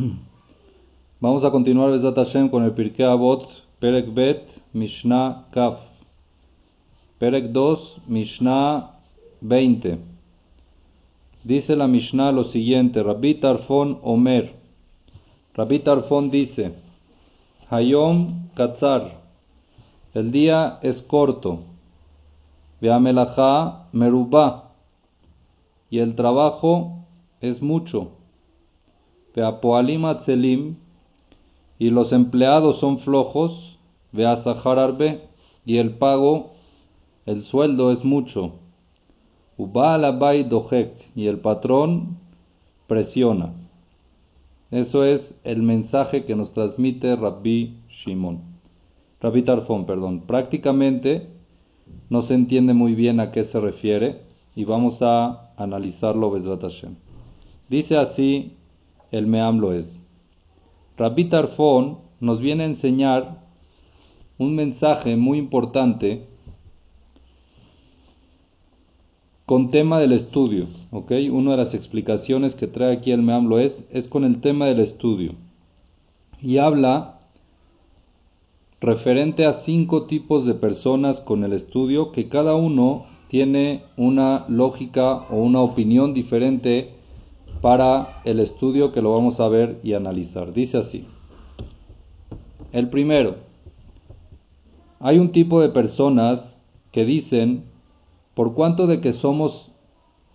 Vamos a continuar Hashem con el Pirkei Avot, Perek Bet, Mishnah Kaf. Perek 2, Mishnah 20. Dice la Mishnah lo siguiente, Rabbi Tarfon Omer. Rabbi Tarfon dice, Hayom Katzar, el día es corto, Veamelachá Merubá, y el trabajo es mucho. Atzelim, y los empleados son flojos, y el pago, el sueldo es mucho. Ubaalabay Dohek, y el patrón presiona. Eso es el mensaje que nos transmite Rabbi Shimon. Rabbi Tarfon, perdón. Prácticamente no se entiende muy bien a qué se refiere y vamos a analizarlo Hashem. Dice así el Meam es. Rabbi Tarfon nos viene a enseñar un mensaje muy importante con tema del estudio, ¿ok? Una de las explicaciones que trae aquí el Meam es, es con el tema del estudio. Y habla referente a cinco tipos de personas con el estudio que cada uno tiene una lógica o una opinión diferente para el estudio que lo vamos a ver y analizar. Dice así. El primero, hay un tipo de personas que dicen, por cuanto de que somos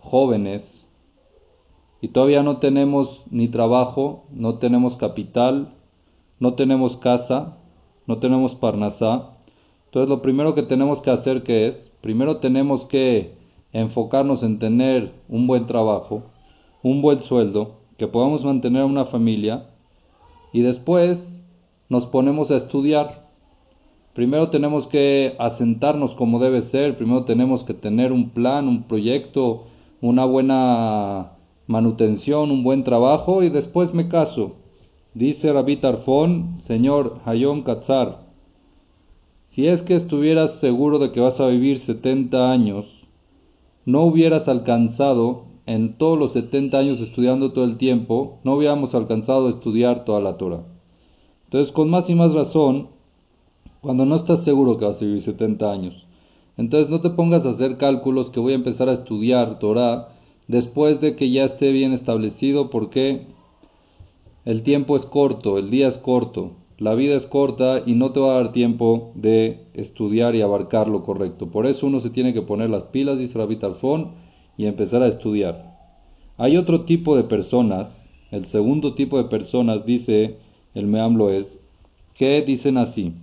jóvenes y todavía no tenemos ni trabajo, no tenemos capital, no tenemos casa, no tenemos parnasá, entonces lo primero que tenemos que hacer que es, primero tenemos que enfocarnos en tener un buen trabajo, un buen sueldo, que podamos mantener una familia y después nos ponemos a estudiar. Primero tenemos que asentarnos como debe ser, primero tenemos que tener un plan, un proyecto, una buena manutención, un buen trabajo y después me caso. Dice Rabbi Tarfón, señor Hayom Katzar, si es que estuvieras seguro de que vas a vivir 70 años, no hubieras alcanzado en todos los 70 años estudiando todo el tiempo, no hubiéramos alcanzado a estudiar toda la Torah. Entonces, con más y más razón, cuando no estás seguro que vas a vivir 70 años, entonces no te pongas a hacer cálculos que voy a empezar a estudiar Torah después de que ya esté bien establecido, porque el tiempo es corto, el día es corto, la vida es corta y no te va a dar tiempo de estudiar y abarcar lo correcto. Por eso uno se tiene que poner las pilas, dice Rabbi Tarfón, y empezar a estudiar. Hay otro tipo de personas, el segundo tipo de personas, dice el Meamlo es, que dicen así,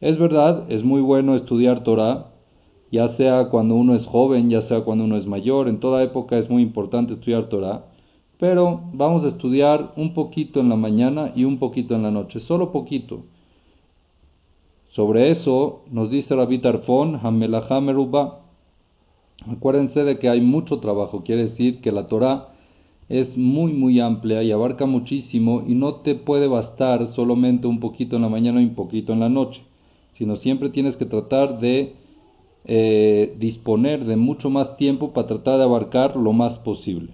es verdad, es muy bueno estudiar Torah, ya sea cuando uno es joven, ya sea cuando uno es mayor, en toda época es muy importante estudiar Torah, pero vamos a estudiar un poquito en la mañana y un poquito en la noche, solo poquito. Sobre eso nos dice Rabbi Tarfon, Hamelachá Merubá, Acuérdense de que hay mucho trabajo, quiere decir que la Torah es muy muy amplia y abarca muchísimo y no te puede bastar solamente un poquito en la mañana y un poquito en la noche, sino siempre tienes que tratar de eh, disponer de mucho más tiempo para tratar de abarcar lo más posible.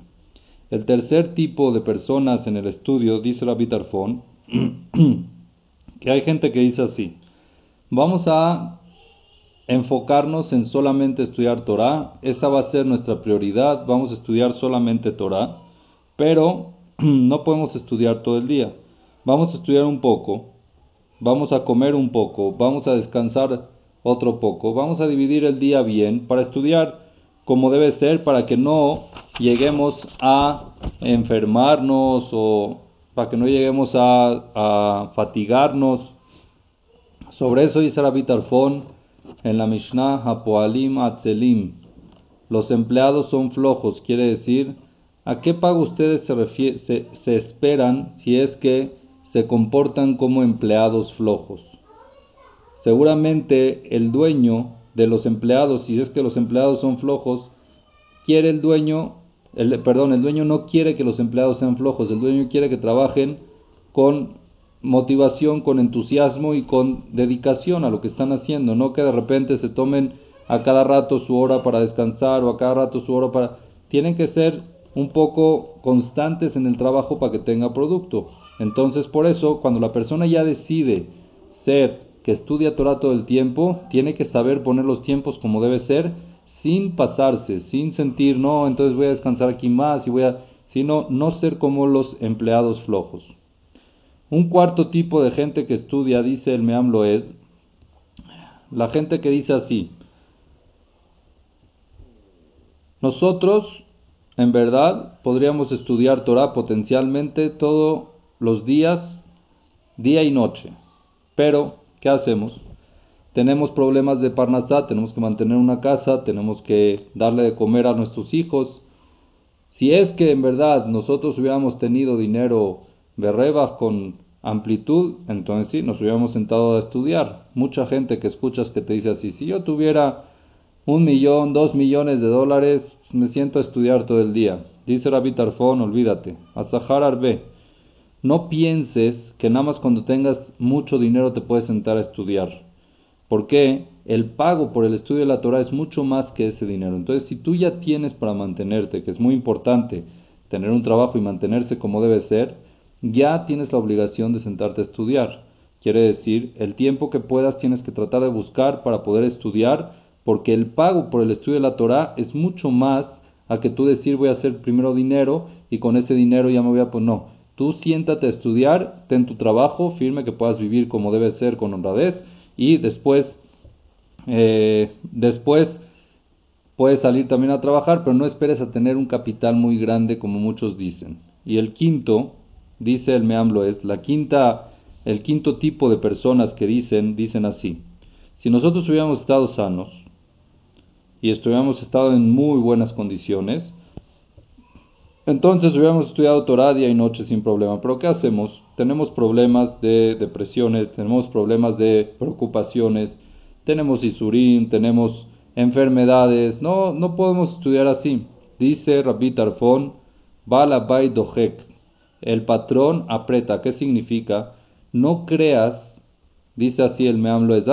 El tercer tipo de personas en el estudio, dice Rabbi Tarfon, que hay gente que dice así, vamos a enfocarnos en solamente estudiar Torah, esa va a ser nuestra prioridad, vamos a estudiar solamente Torah, pero no podemos estudiar todo el día, vamos a estudiar un poco, vamos a comer un poco, vamos a descansar otro poco, vamos a dividir el día bien para estudiar como debe ser, para que no lleguemos a enfermarnos o para que no lleguemos a, fatigarnos. Sobre eso dice Rabbi Tarfón, en la Mishnah Hapoalim Atzelim. Los empleados son flojos, quiere decir, ¿a qué pago ustedes se, esperan si es que se comportan como empleados flojos? Seguramente el dueño de los empleados, si es que los empleados son flojos, quiere el dueño, perdón, el dueño no quiere que los empleados sean flojos, el dueño quiere que trabajen con motivación, con entusiasmo y con dedicación a lo que están haciendo, no que de repente se tomen a cada rato su hora para descansar o a cada rato su hora para... Tienen que ser un poco constantes en el trabajo para que tenga producto. Entonces, por eso, cuando la persona ya decide ser que estudia Torah todo el tiempo, tiene que saber poner los tiempos como debe ser, sin pasarse, sin sentir, no, entonces voy a descansar aquí más y voy a, sino no ser como los empleados flojos. Un cuarto tipo de gente que estudia, dice el Meamlo, es la gente que dice así, nosotros en verdad podríamos estudiar Torah potencialmente todos los días, día y noche, pero ¿qué hacemos? Tenemos problemas de Parnasá, tenemos que mantener una casa, tenemos que darle de comer a nuestros hijos. Si es que en verdad nosotros hubiéramos tenido dinero berrebas con amplitud, entonces sí, nos hubiéramos sentado a estudiar. Mucha gente que escuchas que te dice así, si yo tuviera un millón, dos millones de dólares, me siento a estudiar todo el día. Dice Rabbi Tarfón, olvídate. Asahar Arbe, no pienses que nada más cuando tengas mucho dinero te puedes sentar a estudiar. Porque el pago por el estudio de la Torah es mucho más que ese dinero. Entonces, si tú ya tienes para mantenerte, que es muy importante tener un trabajo y mantenerse como debe ser, ya tienes la obligación de sentarte a estudiar. Quiere decir, el tiempo que puedas tienes que tratar de buscar para poder estudiar, porque el pago por el estudio de la Torah es mucho más a que tú decir voy a hacer primero dinero y con ese dinero ya me voy a pues no. Tú siéntate a estudiar, ten tu trabajo firme que puedas vivir como debe ser con honradez y después, eh, después puedes salir también a trabajar, pero no esperes a tener un capital muy grande como muchos dicen. Y el quinto, dice el Meamblo, es la quinta, el quinto tipo de personas que dicen, dicen así. Si nosotros hubiéramos estado sanos y hubiéramos estado en muy buenas condiciones, entonces hubiéramos estudiado Torah día y noche sin problema. Pero ¿qué hacemos? Tenemos problemas de depresiones, tenemos problemas de preocupaciones, tenemos isurim, tenemos enfermedades. No, no podemos estudiar así. Dice Rabbi Tarfon, Bala Dojek, el patrón aprieta. ¿Qué significa? No creas, dice así el Meamlo, es.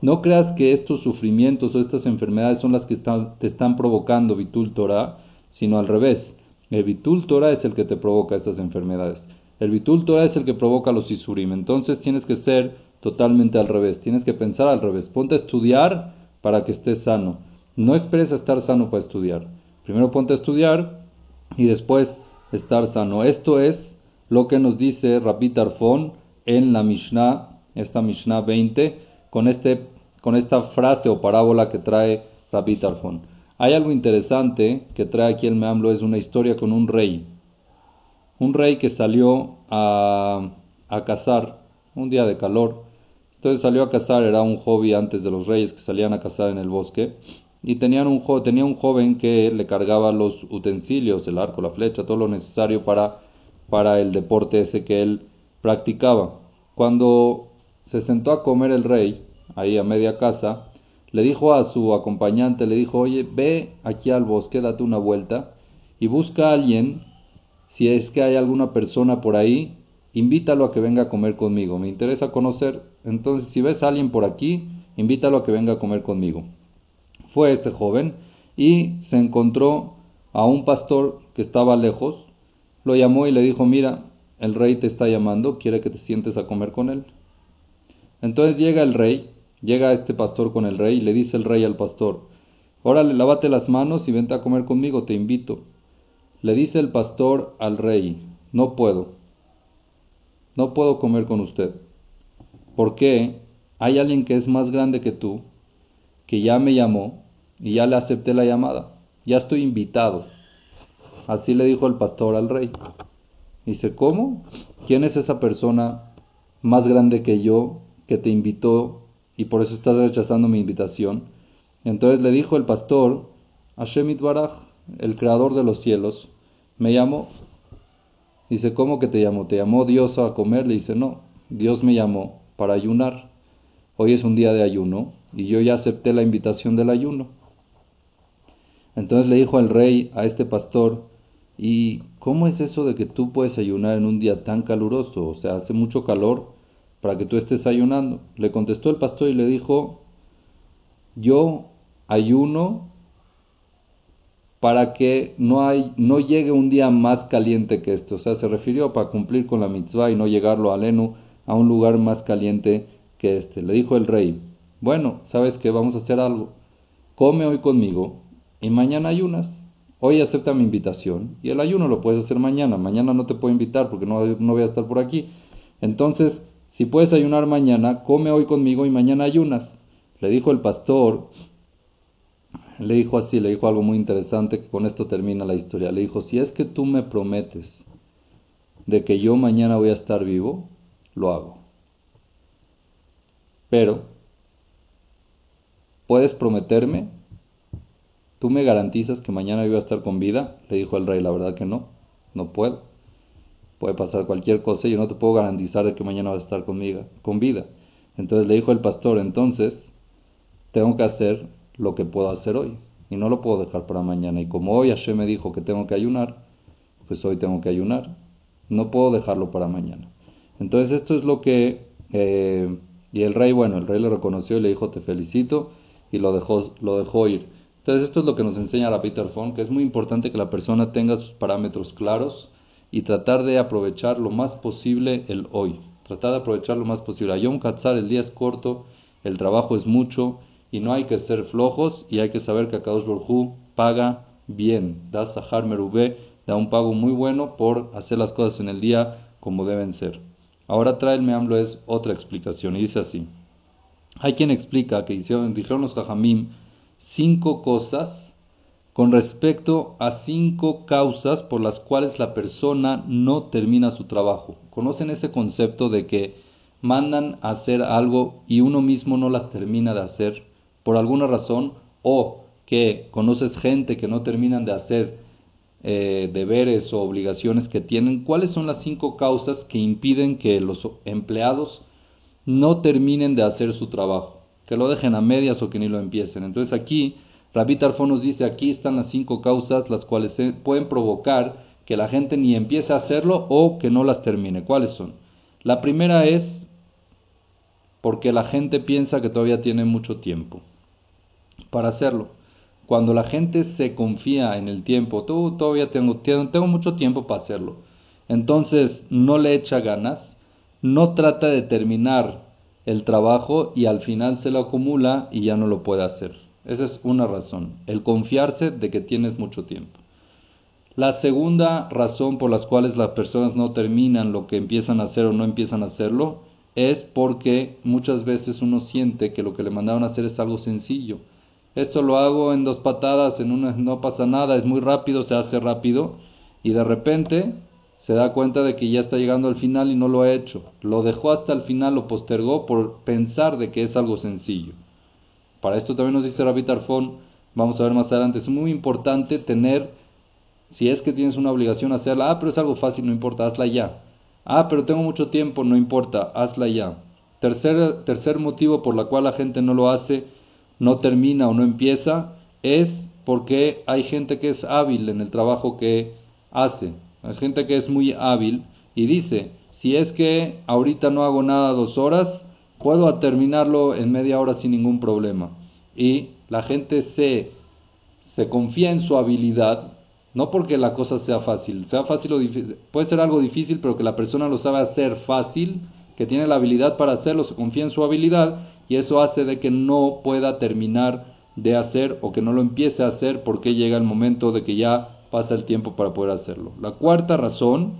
No creas que estos sufrimientos o estas enfermedades son las que te están provocando Vitul Torah, sino al revés. El Vitul Torah es el que te provoca estas enfermedades. El Vitul Torah es el que provoca los Isurim. Entonces tienes que ser totalmente al revés. Tienes que pensar al revés. Ponte a estudiar para que estés sano. No esperes a estar sano para estudiar. Primero ponte a estudiar y después estar sano. Esto es lo que nos dice Rabbi Tarfon en la Mishnah, esta Mishnah 20, con, este, con esta frase o parábola que trae Rabbi Tarfon. Hay algo interesante que trae aquí el Meamlo, es una historia con un rey. Un rey que salió a, a cazar un día de calor. Entonces salió a cazar, era un hobby antes de los reyes que salían a cazar en el bosque y tenían un, tenía un joven que le cargaba los utensilios, el arco, la flecha, todo lo necesario para, para el deporte ese que él practicaba. Cuando se sentó a comer el rey, ahí a media casa, le dijo a su acompañante, le dijo, oye, ve aquí al bosque, date una vuelta y busca a alguien, si es que hay alguna persona por ahí, invítalo a que venga a comer conmigo, me interesa conocer, entonces si ves a alguien por aquí, invítalo a que venga a comer conmigo fue este joven y se encontró a un pastor que estaba lejos, lo llamó y le dijo, mira, el rey te está llamando, quiere que te sientes a comer con él. Entonces llega el rey, llega este pastor con el rey y le dice el rey al pastor, órale, lávate las manos y vente a comer conmigo, te invito. Le dice el pastor al rey, no puedo, no puedo comer con usted, porque hay alguien que es más grande que tú, que ya me llamó y ya le acepté la llamada, ya estoy invitado. Así le dijo el pastor al rey. Dice, ¿cómo? ¿Quién es esa persona más grande que yo que te invitó y por eso estás rechazando mi invitación? Entonces le dijo el pastor, Hashem Baraj, el creador de los cielos, me llamó. Dice, ¿cómo que te llamó? ¿Te llamó Dios a comer? Le dice, no, Dios me llamó para ayunar. Hoy es un día de ayuno y yo ya acepté la invitación del ayuno. Entonces le dijo al rey a este pastor, ¿y cómo es eso de que tú puedes ayunar en un día tan caluroso? O sea, hace mucho calor para que tú estés ayunando. Le contestó el pastor y le dijo, yo ayuno para que no, no llegue un día más caliente que este. O sea, se refirió para cumplir con la mitzvah y no llegarlo a Lenu a un lugar más caliente que este. Le dijo el rey, bueno, ¿sabes qué? Vamos a hacer algo. Come hoy conmigo y mañana ayunas. Hoy acepta mi invitación y el ayuno lo puedes hacer mañana. Mañana no te puedo invitar porque no, voy a estar por aquí. Entonces, si puedes ayunar mañana, come hoy conmigo y mañana ayunas. Le dijo el pastor, le dijo así, le dijo algo muy interesante que con esto termina la historia. Le dijo, si es que tú me prometes de que yo mañana voy a estar vivo, lo hago. Pero, ¿puedes prometerme? ¿Tú me garantizas que mañana voy a estar con vida? Le dijo el rey, la verdad que no, no puedo. Puede pasar cualquier cosa y yo no te puedo garantizar de que mañana vas a estar conmigo, con vida. Entonces le dijo el pastor, entonces tengo que hacer lo que puedo hacer hoy y no lo puedo dejar para mañana. Y como hoy Hashem me dijo que tengo que ayunar, pues hoy tengo que ayunar. No puedo dejarlo para mañana. Entonces esto es lo que... Eh, y el rey, bueno, el rey le reconoció y le dijo, te felicito, y lo dejó, lo dejó ir. Entonces esto es lo que nos enseña la Peter Fon, que es muy importante que la persona tenga sus parámetros claros y tratar de aprovechar lo más posible el hoy. Tratar de aprovechar lo más posible. A Yom Katzar el día es corto, el trabajo es mucho, y no hay que ser flojos y hay que saber que Akadosh Borjú paga bien. Da Sahar Merubé, da un pago muy bueno por hacer las cosas en el día como deben ser. Ahora trae el Meamblo es otra explicación y dice así. Hay quien explica que dijeron los Jajamim cinco cosas con respecto a cinco causas por las cuales la persona no termina su trabajo. ¿Conocen ese concepto de que mandan a hacer algo y uno mismo no las termina de hacer? por alguna razón o que conoces gente que no terminan de hacer eh, deberes o obligaciones que tienen, ¿cuáles son las cinco causas que impiden que los empleados no terminen de hacer su trabajo? Que lo dejen a medias o que ni lo empiecen. Entonces aquí, Rabbi Tarfon nos dice, aquí están las cinco causas las cuales pueden provocar que la gente ni empiece a hacerlo o que no las termine. ¿Cuáles son? La primera es porque la gente piensa que todavía tiene mucho tiempo para hacerlo. Cuando la gente se confía en el tiempo, tú todavía tengo, tengo mucho tiempo para hacerlo. Entonces no le echa ganas, no trata de terminar el trabajo y al final se lo acumula y ya no lo puede hacer. Esa es una razón, el confiarse de que tienes mucho tiempo. La segunda razón por las cuales las personas no terminan lo que empiezan a hacer o no empiezan a hacerlo es porque muchas veces uno siente que lo que le mandaron a hacer es algo sencillo esto lo hago en dos patadas, en una no pasa nada, es muy rápido, se hace rápido y de repente se da cuenta de que ya está llegando al final y no lo ha hecho. Lo dejó hasta el final, lo postergó por pensar de que es algo sencillo. Para esto también nos dice Rabbi Tarfón, vamos a ver más adelante, es muy importante tener, si es que tienes una obligación hacerla, ah, pero es algo fácil, no importa, hazla ya. Ah, pero tengo mucho tiempo, no importa, hazla ya. Tercer, tercer motivo por la cual la gente no lo hace no termina o no empieza es porque hay gente que es hábil en el trabajo que hace. Hay gente que es muy hábil y dice, si es que ahorita no hago nada dos horas, puedo terminarlo en media hora sin ningún problema. Y la gente se, se confía en su habilidad, no porque la cosa sea fácil, sea fácil o difícil, puede ser algo difícil, pero que la persona lo sabe hacer fácil, que tiene la habilidad para hacerlo, se confía en su habilidad y eso hace de que no pueda terminar de hacer o que no lo empiece a hacer porque llega el momento de que ya pasa el tiempo para poder hacerlo. La cuarta razón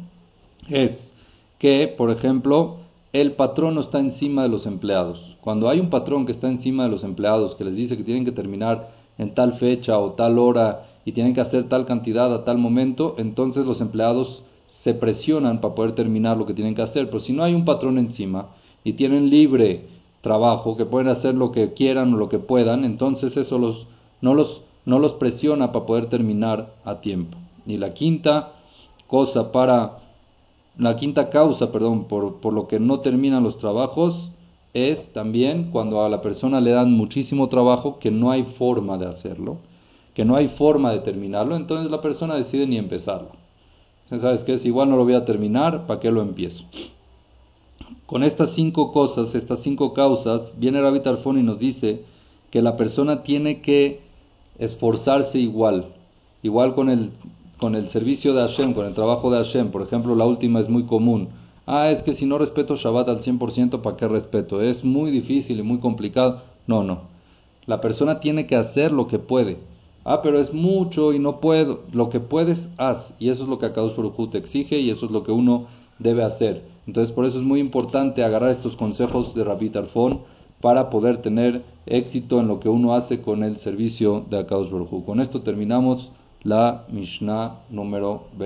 es que, por ejemplo, el patrón no está encima de los empleados. Cuando hay un patrón que está encima de los empleados, que les dice que tienen que terminar en tal fecha o tal hora y tienen que hacer tal cantidad a tal momento, entonces los empleados se presionan para poder terminar lo que tienen que hacer. Pero si no hay un patrón encima y tienen libre trabajo, que pueden hacer lo que quieran o lo que puedan, entonces eso los, no, los, no los presiona para poder terminar a tiempo. Y la quinta cosa para, la quinta causa, perdón, por, por lo que no terminan los trabajos es también cuando a la persona le dan muchísimo trabajo que no hay forma de hacerlo, que no hay forma de terminarlo, entonces la persona decide ni empezarlo. ¿Sabes qué? Si igual no lo voy a terminar, ¿para qué lo empiezo? Con estas cinco cosas, estas cinco causas, viene Rabbi Tarfón y nos dice que la persona tiene que esforzarse igual Igual con el, con el servicio de Hashem, con el trabajo de Hashem. Por ejemplo, la última es muy común. Ah, es que si no respeto Shabbat al 100%, ¿para qué respeto? Es muy difícil y muy complicado. No, no. La persona tiene que hacer lo que puede. Ah, pero es mucho y no puedo. Lo que puedes, haz. Y eso es lo que Akadosh Baruj te exige y eso es lo que uno debe hacer. Entonces, por eso es muy importante agarrar estos consejos de Rabbi Tarfón para poder tener éxito en lo que uno hace con el servicio de Akadosh Baruj Con esto terminamos la Mishnah número 20.